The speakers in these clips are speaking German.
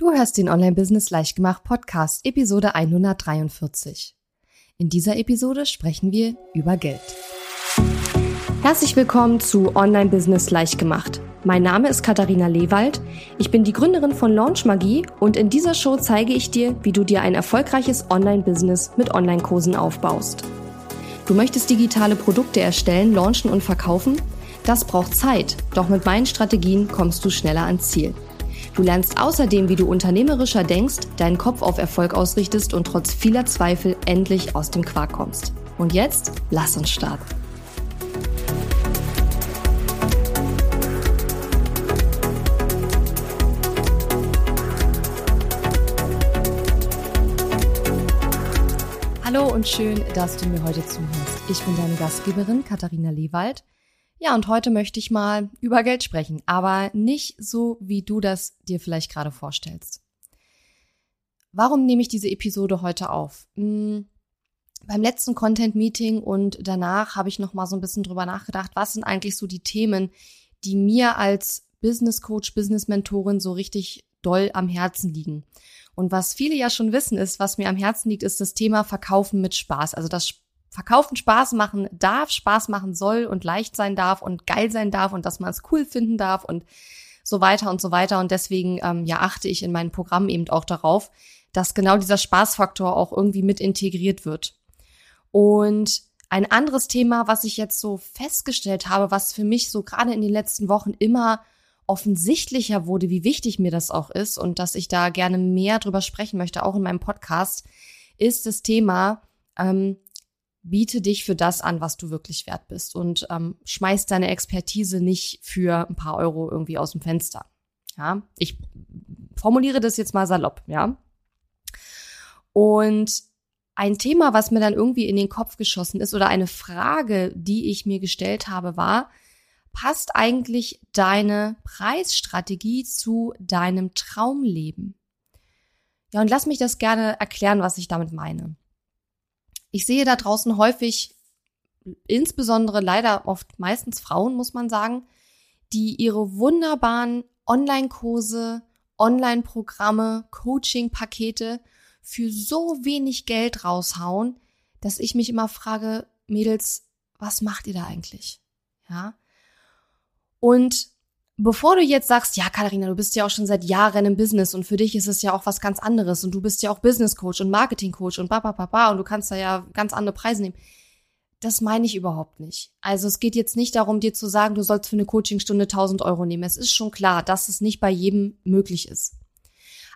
Du hörst den Online-Business Leichtgemacht Podcast, Episode 143. In dieser Episode sprechen wir über Geld. Herzlich willkommen zu Online-Business Leichtgemacht. Mein Name ist Katharina Lewald. Ich bin die Gründerin von Launch Magie und in dieser Show zeige ich dir, wie du dir ein erfolgreiches Online-Business mit Online-Kursen aufbaust. Du möchtest digitale Produkte erstellen, launchen und verkaufen? Das braucht Zeit, doch mit meinen Strategien kommst du schneller ans Ziel. Du lernst außerdem, wie du unternehmerischer denkst, deinen Kopf auf Erfolg ausrichtest und trotz vieler Zweifel endlich aus dem Quark kommst. Und jetzt lass uns starten. Hallo und schön, dass du mir heute zuhörst. Ich bin deine Gastgeberin Katharina Lewald ja, und heute möchte ich mal über Geld sprechen, aber nicht so, wie du das dir vielleicht gerade vorstellst. Warum nehme ich diese Episode heute auf? Hm, beim letzten Content Meeting und danach habe ich noch mal so ein bisschen drüber nachgedacht, was sind eigentlich so die Themen, die mir als Business Coach, Business Mentorin so richtig doll am Herzen liegen. Und was viele ja schon wissen ist, was mir am Herzen liegt, ist das Thema Verkaufen mit Spaß. Also das Verkaufen Spaß machen darf, Spaß machen soll und leicht sein darf und geil sein darf und dass man es cool finden darf und so weiter und so weiter. Und deswegen ähm, ja achte ich in meinem Programm eben auch darauf, dass genau dieser Spaßfaktor auch irgendwie mit integriert wird. Und ein anderes Thema, was ich jetzt so festgestellt habe, was für mich so gerade in den letzten Wochen immer offensichtlicher wurde, wie wichtig mir das auch ist und dass ich da gerne mehr drüber sprechen möchte, auch in meinem Podcast, ist das Thema, ähm, biete dich für das an, was du wirklich wert bist und ähm, schmeiß deine Expertise nicht für ein paar Euro irgendwie aus dem Fenster. Ja, ich formuliere das jetzt mal salopp, ja. Und ein Thema, was mir dann irgendwie in den Kopf geschossen ist oder eine Frage, die ich mir gestellt habe, war, passt eigentlich deine Preisstrategie zu deinem Traumleben? Ja, und lass mich das gerne erklären, was ich damit meine. Ich sehe da draußen häufig, insbesondere leider oft meistens Frauen, muss man sagen, die ihre wunderbaren Online-Kurse, Online-Programme, Coaching-Pakete für so wenig Geld raushauen, dass ich mich immer frage, Mädels, was macht ihr da eigentlich? Ja. Und bevor du jetzt sagst, ja, Katharina, du bist ja auch schon seit Jahren im Business und für dich ist es ja auch was ganz anderes und du bist ja auch Business Coach und Marketing Coach und baba baba und du kannst da ja ganz andere Preise nehmen. Das meine ich überhaupt nicht. Also es geht jetzt nicht darum, dir zu sagen, du sollst für eine Coachingstunde 1000 Euro nehmen. Es ist schon klar, dass es nicht bei jedem möglich ist.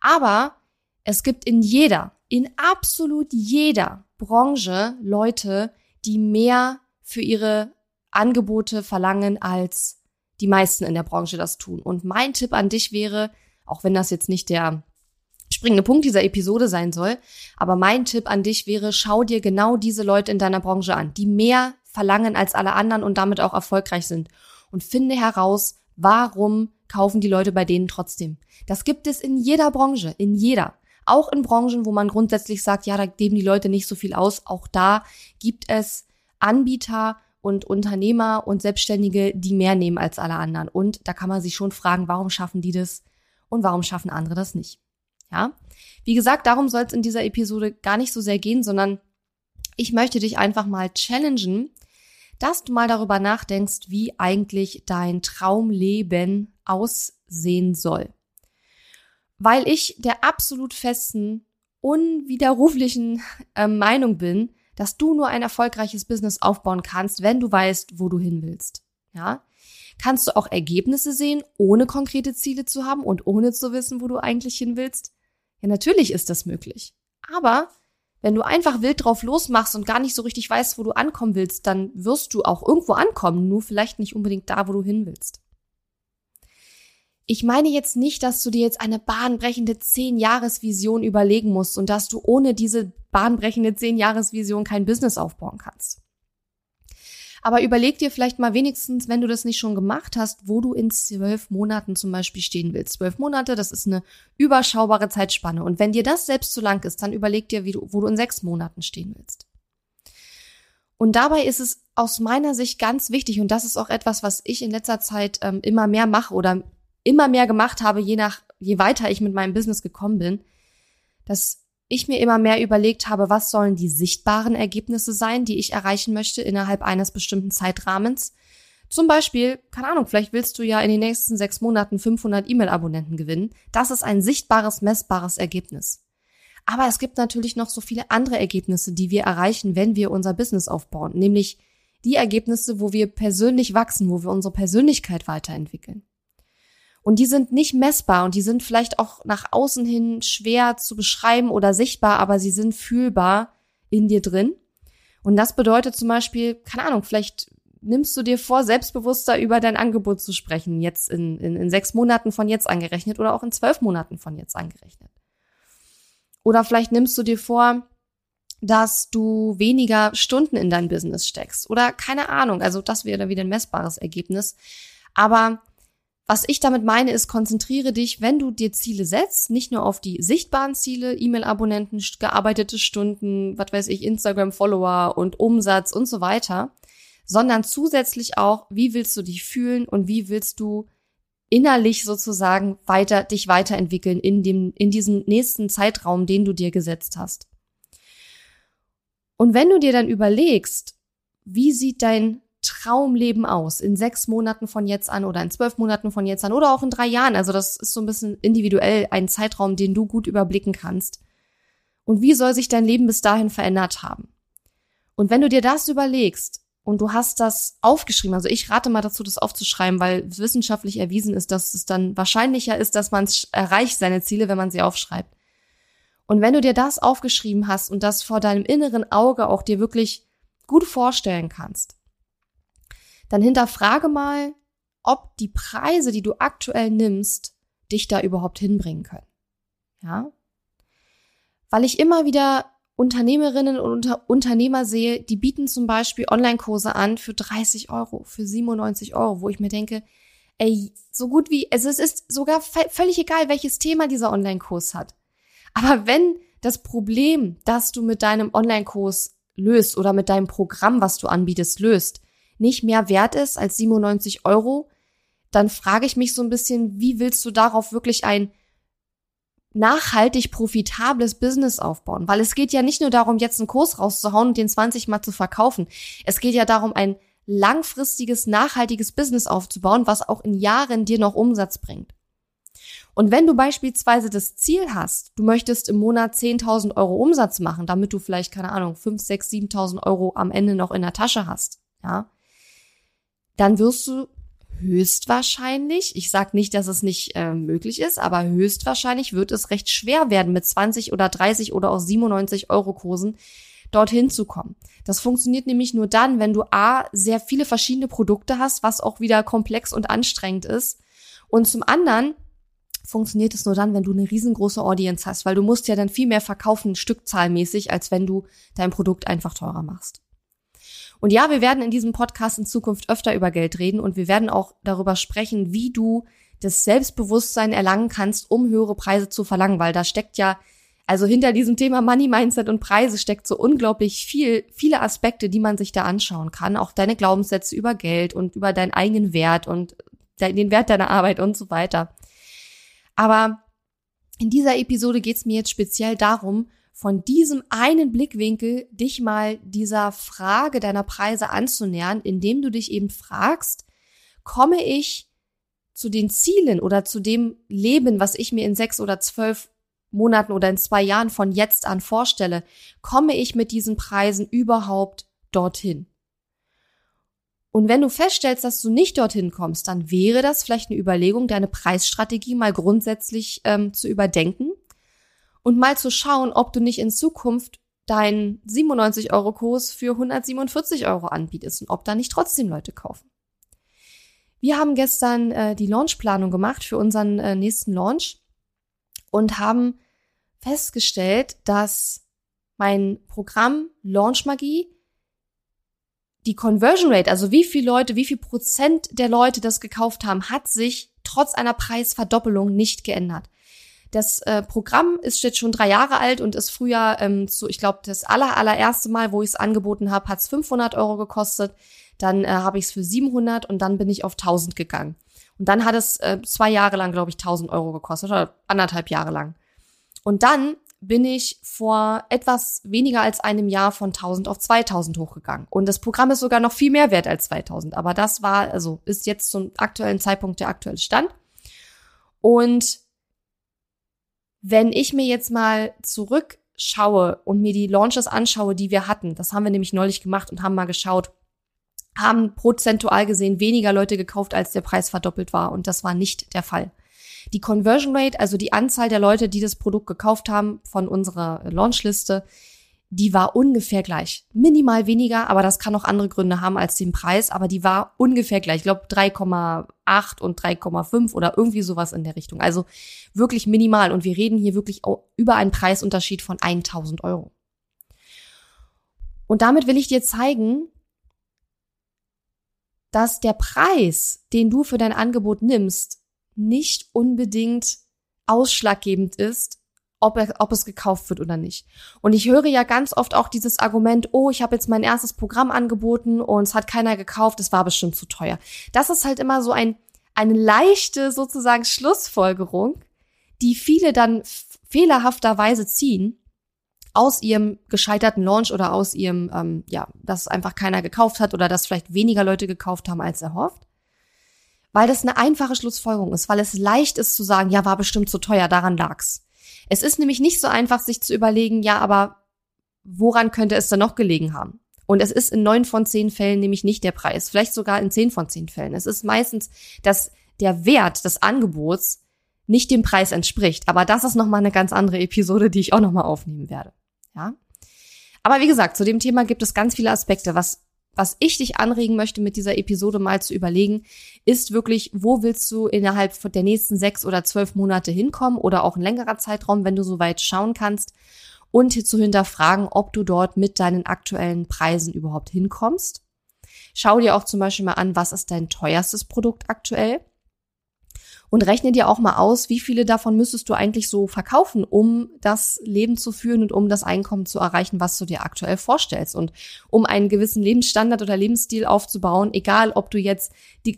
Aber es gibt in jeder, in absolut jeder Branche Leute, die mehr für ihre Angebote verlangen als die meisten in der Branche das tun. Und mein Tipp an dich wäre, auch wenn das jetzt nicht der springende Punkt dieser Episode sein soll, aber mein Tipp an dich wäre, schau dir genau diese Leute in deiner Branche an, die mehr verlangen als alle anderen und damit auch erfolgreich sind. Und finde heraus, warum kaufen die Leute bei denen trotzdem. Das gibt es in jeder Branche, in jeder. Auch in Branchen, wo man grundsätzlich sagt, ja, da geben die Leute nicht so viel aus. Auch da gibt es Anbieter und Unternehmer und Selbstständige, die mehr nehmen als alle anderen. Und da kann man sich schon fragen, warum schaffen die das und warum schaffen andere das nicht? Ja, wie gesagt, darum soll es in dieser Episode gar nicht so sehr gehen, sondern ich möchte dich einfach mal challengen, dass du mal darüber nachdenkst, wie eigentlich dein Traumleben aussehen soll. Weil ich der absolut festen, unwiderruflichen äh, Meinung bin, dass du nur ein erfolgreiches Business aufbauen kannst, wenn du weißt, wo du hin willst. Ja? Kannst du auch Ergebnisse sehen, ohne konkrete Ziele zu haben und ohne zu wissen, wo du eigentlich hin willst? Ja, natürlich ist das möglich. Aber wenn du einfach wild drauf losmachst und gar nicht so richtig weißt, wo du ankommen willst, dann wirst du auch irgendwo ankommen, nur vielleicht nicht unbedingt da, wo du hin willst. Ich meine jetzt nicht, dass du dir jetzt eine bahnbrechende Zehn-Jahres-Vision überlegen musst und dass du ohne diese bahnbrechende Zehn-Jahres-Vision kein Business aufbauen kannst. Aber überleg dir vielleicht mal wenigstens, wenn du das nicht schon gemacht hast, wo du in zwölf Monaten zum Beispiel stehen willst. Zwölf Monate, das ist eine überschaubare Zeitspanne. Und wenn dir das selbst zu lang ist, dann überleg dir, wie du, wo du in sechs Monaten stehen willst. Und dabei ist es aus meiner Sicht ganz wichtig, und das ist auch etwas, was ich in letzter Zeit ähm, immer mehr mache oder immer mehr gemacht habe, je nach je weiter ich mit meinem Business gekommen bin, dass ich mir immer mehr überlegt habe, was sollen die sichtbaren Ergebnisse sein, die ich erreichen möchte innerhalb eines bestimmten Zeitrahmens. Zum Beispiel, keine Ahnung, vielleicht willst du ja in den nächsten sechs Monaten 500 E-Mail-Abonnenten gewinnen. Das ist ein sichtbares, messbares Ergebnis. Aber es gibt natürlich noch so viele andere Ergebnisse, die wir erreichen, wenn wir unser Business aufbauen, nämlich die Ergebnisse, wo wir persönlich wachsen, wo wir unsere Persönlichkeit weiterentwickeln. Und die sind nicht messbar und die sind vielleicht auch nach außen hin schwer zu beschreiben oder sichtbar, aber sie sind fühlbar in dir drin. Und das bedeutet zum Beispiel, keine Ahnung, vielleicht nimmst du dir vor, selbstbewusster über dein Angebot zu sprechen, jetzt in, in, in sechs Monaten von jetzt angerechnet oder auch in zwölf Monaten von jetzt angerechnet. Oder vielleicht nimmst du dir vor, dass du weniger Stunden in dein Business steckst. Oder keine Ahnung, also das wäre wieder ein messbares Ergebnis. Aber was ich damit meine, ist, konzentriere dich, wenn du dir Ziele setzt, nicht nur auf die sichtbaren Ziele, E-Mail-Abonnenten, gearbeitete Stunden, was weiß ich, Instagram-Follower und Umsatz und so weiter, sondern zusätzlich auch, wie willst du dich fühlen und wie willst du innerlich sozusagen weiter, dich weiterentwickeln in dem, in diesem nächsten Zeitraum, den du dir gesetzt hast. Und wenn du dir dann überlegst, wie sieht dein Traumleben aus in sechs Monaten von jetzt an oder in zwölf Monaten von jetzt an oder auch in drei Jahren. Also das ist so ein bisschen individuell ein Zeitraum, den du gut überblicken kannst. Und wie soll sich dein Leben bis dahin verändert haben? Und wenn du dir das überlegst und du hast das aufgeschrieben, also ich rate mal dazu, das aufzuschreiben, weil wissenschaftlich erwiesen ist, dass es dann wahrscheinlicher ist, dass man erreicht seine Ziele, wenn man sie aufschreibt. Und wenn du dir das aufgeschrieben hast und das vor deinem inneren Auge auch dir wirklich gut vorstellen kannst, dann hinterfrage mal, ob die Preise, die du aktuell nimmst, dich da überhaupt hinbringen können. Ja? Weil ich immer wieder Unternehmerinnen und Unter Unternehmer sehe, die bieten zum Beispiel Online-Kurse an für 30 Euro, für 97 Euro, wo ich mir denke, ey, so gut wie, also es ist sogar völlig egal, welches Thema dieser Online-Kurs hat. Aber wenn das Problem, das du mit deinem Online-Kurs löst oder mit deinem Programm, was du anbietest, löst, nicht mehr wert ist als 97 Euro, dann frage ich mich so ein bisschen, wie willst du darauf wirklich ein nachhaltig profitables Business aufbauen? Weil es geht ja nicht nur darum, jetzt einen Kurs rauszuhauen und den 20 mal zu verkaufen. Es geht ja darum, ein langfristiges, nachhaltiges Business aufzubauen, was auch in Jahren dir noch Umsatz bringt. Und wenn du beispielsweise das Ziel hast, du möchtest im Monat 10.000 Euro Umsatz machen, damit du vielleicht, keine Ahnung, 5, 6, 7.000 Euro am Ende noch in der Tasche hast, ja, dann wirst du höchstwahrscheinlich, ich sage nicht, dass es nicht äh, möglich ist, aber höchstwahrscheinlich wird es recht schwer werden, mit 20 oder 30 oder auch 97 Euro Kursen dorthin zu kommen. Das funktioniert nämlich nur dann, wenn du A, sehr viele verschiedene Produkte hast, was auch wieder komplex und anstrengend ist. Und zum anderen funktioniert es nur dann, wenn du eine riesengroße Audience hast, weil du musst ja dann viel mehr verkaufen, stückzahlmäßig, als wenn du dein Produkt einfach teurer machst. Und ja, wir werden in diesem Podcast in Zukunft öfter über Geld reden und wir werden auch darüber sprechen, wie du das Selbstbewusstsein erlangen kannst, um höhere Preise zu verlangen, weil da steckt ja, also hinter diesem Thema Money Mindset und Preise steckt so unglaublich viel, viele Aspekte, die man sich da anschauen kann. Auch deine Glaubenssätze über Geld und über deinen eigenen Wert und den Wert deiner Arbeit und so weiter. Aber in dieser Episode geht es mir jetzt speziell darum, von diesem einen Blickwinkel dich mal dieser Frage deiner Preise anzunähern, indem du dich eben fragst, komme ich zu den Zielen oder zu dem Leben, was ich mir in sechs oder zwölf Monaten oder in zwei Jahren von jetzt an vorstelle, komme ich mit diesen Preisen überhaupt dorthin? Und wenn du feststellst, dass du nicht dorthin kommst, dann wäre das vielleicht eine Überlegung, deine Preisstrategie mal grundsätzlich ähm, zu überdenken und mal zu schauen, ob du nicht in Zukunft deinen 97 Euro Kurs für 147 Euro anbietest und ob da nicht trotzdem Leute kaufen. Wir haben gestern äh, die Launchplanung gemacht für unseren äh, nächsten Launch und haben festgestellt, dass mein Programm Launch Magie die Conversion Rate, also wie viele Leute, wie viel Prozent der Leute das gekauft haben, hat sich trotz einer Preisverdoppelung nicht geändert. Das äh, Programm ist jetzt schon drei Jahre alt und ist früher ähm, zu, ich glaube, das aller, allererste Mal, wo ich es angeboten habe, hat es 500 Euro gekostet. Dann äh, habe ich es für 700 und dann bin ich auf 1000 gegangen. Und dann hat es äh, zwei Jahre lang, glaube ich, 1000 Euro gekostet oder anderthalb Jahre lang. Und dann bin ich vor etwas weniger als einem Jahr von 1000 auf 2000 hochgegangen. Und das Programm ist sogar noch viel mehr wert als 2000. Aber das war, also ist jetzt zum aktuellen Zeitpunkt der aktuelle Stand. Und wenn ich mir jetzt mal zurückschaue und mir die Launches anschaue, die wir hatten, das haben wir nämlich neulich gemacht und haben mal geschaut, haben prozentual gesehen weniger Leute gekauft, als der Preis verdoppelt war. Und das war nicht der Fall. Die Conversion Rate, also die Anzahl der Leute, die das Produkt gekauft haben von unserer Launchliste, die war ungefähr gleich. Minimal weniger, aber das kann auch andere Gründe haben als den Preis, aber die war ungefähr gleich. Ich glaube 3,8 und 3,5 oder irgendwie sowas in der Richtung. Also wirklich minimal und wir reden hier wirklich über einen Preisunterschied von 1000 Euro. Und damit will ich dir zeigen, dass der Preis, den du für dein Angebot nimmst, nicht unbedingt ausschlaggebend ist, ob, er, ob es gekauft wird oder nicht. Und ich höre ja ganz oft auch dieses Argument, oh, ich habe jetzt mein erstes Programm angeboten und es hat keiner gekauft, es war bestimmt zu teuer. Das ist halt immer so ein, eine leichte sozusagen Schlussfolgerung, die viele dann fehlerhafterweise ziehen aus ihrem gescheiterten Launch oder aus ihrem, ähm, ja, dass einfach keiner gekauft hat oder dass vielleicht weniger Leute gekauft haben als erhofft weil das eine einfache Schlussfolgerung ist, weil es leicht ist zu sagen, ja, war bestimmt zu teuer, daran lag's. Es ist nämlich nicht so einfach, sich zu überlegen, ja, aber woran könnte es denn noch gelegen haben? Und es ist in neun von zehn Fällen nämlich nicht der Preis, vielleicht sogar in zehn von zehn Fällen. Es ist meistens, dass der Wert des Angebots nicht dem Preis entspricht. Aber das ist nochmal eine ganz andere Episode, die ich auch nochmal aufnehmen werde. Ja. Aber wie gesagt, zu dem Thema gibt es ganz viele Aspekte, was was ich dich anregen möchte, mit dieser Episode mal zu überlegen, ist wirklich, wo willst du innerhalb der nächsten sechs oder zwölf Monate hinkommen oder auch ein längerer Zeitraum, wenn du so weit schauen kannst und zu hinterfragen, ob du dort mit deinen aktuellen Preisen überhaupt hinkommst. Schau dir auch zum Beispiel mal an, was ist dein teuerstes Produkt aktuell? Und rechne dir auch mal aus, wie viele davon müsstest du eigentlich so verkaufen, um das Leben zu führen und um das Einkommen zu erreichen, was du dir aktuell vorstellst und um einen gewissen Lebensstandard oder Lebensstil aufzubauen, egal ob du jetzt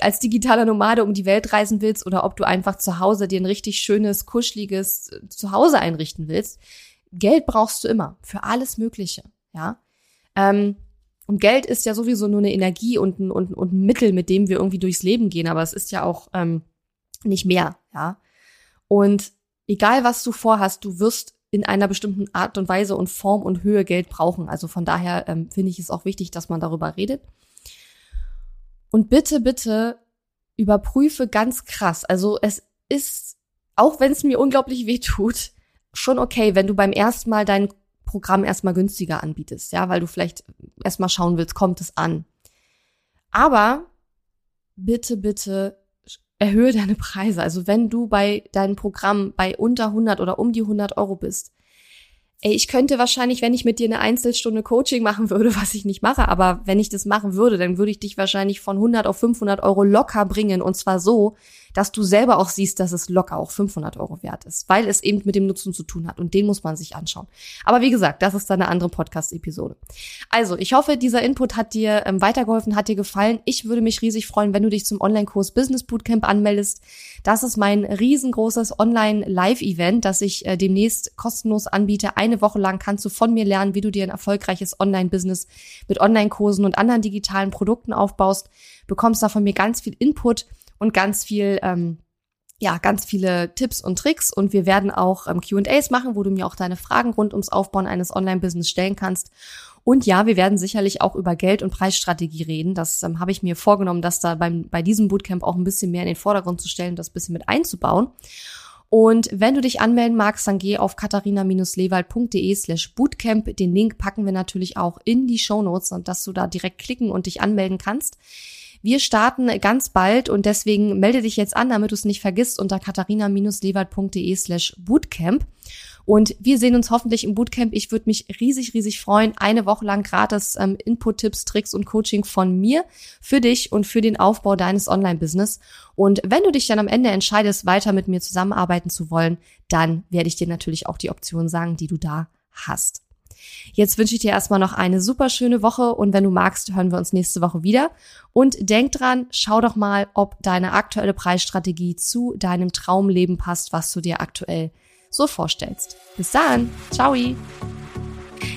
als digitaler Nomade um die Welt reisen willst oder ob du einfach zu Hause dir ein richtig schönes, kuscheliges äh, Zuhause einrichten willst. Geld brauchst du immer für alles Mögliche, ja. Ähm, und Geld ist ja sowieso nur eine Energie und ein, und, und ein Mittel, mit dem wir irgendwie durchs Leben gehen, aber es ist ja auch ähm, nicht mehr, ja. Und egal was du vorhast, du wirst in einer bestimmten Art und Weise und Form und Höhe Geld brauchen. Also von daher ähm, finde ich es auch wichtig, dass man darüber redet. Und bitte, bitte überprüfe ganz krass. Also es ist, auch wenn es mir unglaublich weh tut, schon okay, wenn du beim ersten Mal dein Programm erstmal günstiger anbietest, ja, weil du vielleicht erstmal schauen willst, kommt es an. Aber bitte, bitte erhöhe deine Preise. Also wenn du bei deinem Programm bei unter 100 oder um die 100 Euro bist, ey, ich könnte wahrscheinlich, wenn ich mit dir eine Einzelstunde Coaching machen würde, was ich nicht mache, aber wenn ich das machen würde, dann würde ich dich wahrscheinlich von 100 auf 500 Euro locker bringen und zwar so, dass du selber auch siehst, dass es locker auch 500 Euro wert ist, weil es eben mit dem Nutzen zu tun hat und den muss man sich anschauen. Aber wie gesagt, das ist dann eine andere Podcast-Episode. Also, ich hoffe, dieser Input hat dir ähm, weitergeholfen, hat dir gefallen. Ich würde mich riesig freuen, wenn du dich zum Online-Kurs Business Bootcamp anmeldest. Das ist mein riesengroßes Online-Live-Event, das ich äh, demnächst kostenlos anbiete. Eine Woche lang kannst du von mir lernen, wie du dir ein erfolgreiches Online-Business mit Online-Kursen und anderen digitalen Produkten aufbaust. Bekommst da von mir ganz viel Input und ganz viel, ähm, ja, ganz viele Tipps und Tricks. Und wir werden auch ähm, QAs machen, wo du mir auch deine Fragen rund ums Aufbauen eines Online-Business stellen kannst. Und ja, wir werden sicherlich auch über Geld- und Preisstrategie reden. Das ähm, habe ich mir vorgenommen, das da beim, bei diesem Bootcamp auch ein bisschen mehr in den Vordergrund zu stellen, das bisschen mit einzubauen. Und wenn du dich anmelden magst, dann geh auf katharina-lewald.de slash bootcamp. Den Link packen wir natürlich auch in die Show Notes dass du da direkt klicken und dich anmelden kannst. Wir starten ganz bald und deswegen melde dich jetzt an, damit du es nicht vergisst, unter katharina-lewald.de slash bootcamp. Und wir sehen uns hoffentlich im Bootcamp. Ich würde mich riesig, riesig freuen. Eine Woche lang gratis ähm, Input-Tipps, Tricks und Coaching von mir für dich und für den Aufbau deines Online-Business. Und wenn du dich dann am Ende entscheidest, weiter mit mir zusammenarbeiten zu wollen, dann werde ich dir natürlich auch die Option sagen, die du da hast. Jetzt wünsche ich dir erstmal noch eine super schöne Woche und wenn du magst, hören wir uns nächste Woche wieder. Und denk dran, schau doch mal, ob deine aktuelle Preisstrategie zu deinem Traumleben passt, was du dir aktuell so vorstellst. Bis dann. Ciao.